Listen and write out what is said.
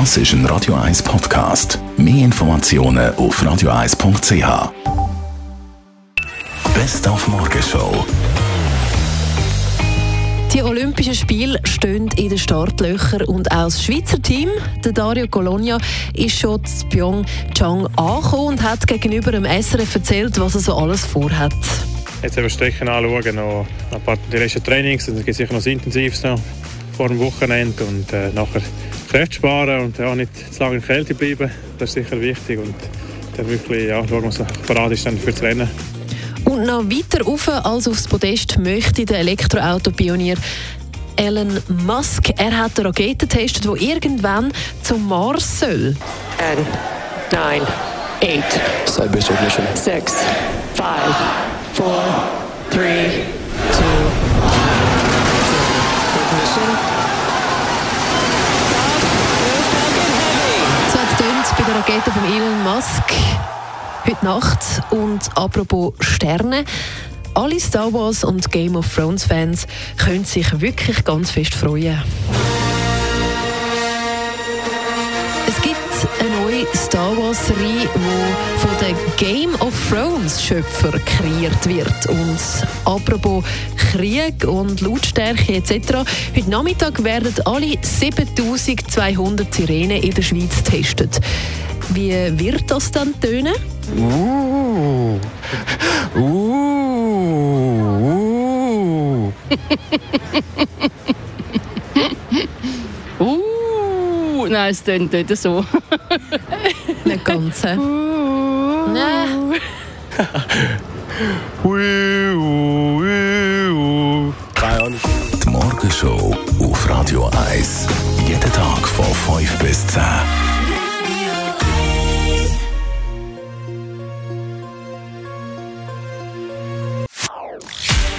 Das ist ein Radio 1 Podcast. Mehr Informationen auf radio1.ch. Best auf Morgenshow. Die Olympischen Spiele stehen in den Startlöchern und auch das Schweizer Team, der Dario Colonia, ist schon in Pyeongchang angekommen und hat gegenüber dem SRF erzählt, was er so alles vorhat. Jetzt eben Strecken anschauen, noch ein paar die letzten Trainings, es gibt sicher noch das Intensivste noch vor dem Wochenende und äh, nachher Kräfte sparen und ja, nicht zu lange in der Kälte bleiben, das ist sicher wichtig und dann wirklich ja, schauen, was bereit ist dann für das Rennen. Und noch weiter rauf als aufs Podest möchte der Elektroauto-Pionier Elon Musk. Er hat eine Rakete getestet, die irgendwann zum Mars soll. 10, 9, 8, Side base ignition. 6, 5, 4, 3, 2, der Rakete von Elon Musk heute Nacht. Und apropos Sterne. Alle Star Wars und Game of Thrones Fans können sich wirklich ganz fest freuen. Es gibt eine neue Star Wars Serie, die von den Game of Thrones Schöpfer kreiert wird. Und apropos Krieg und Lautstärke etc. Heute Nachmittag werden alle 7200 Sirenen in der Schweiz getestet. Wie wird das dann tönen? Uh. Uh. Uh. Uh, nein, es klingt nicht so. Nicht ganz. Nein. Uh. Ahnung. Die Morgenshow auf Radio 1. Jeden Tag von 5 bis 10.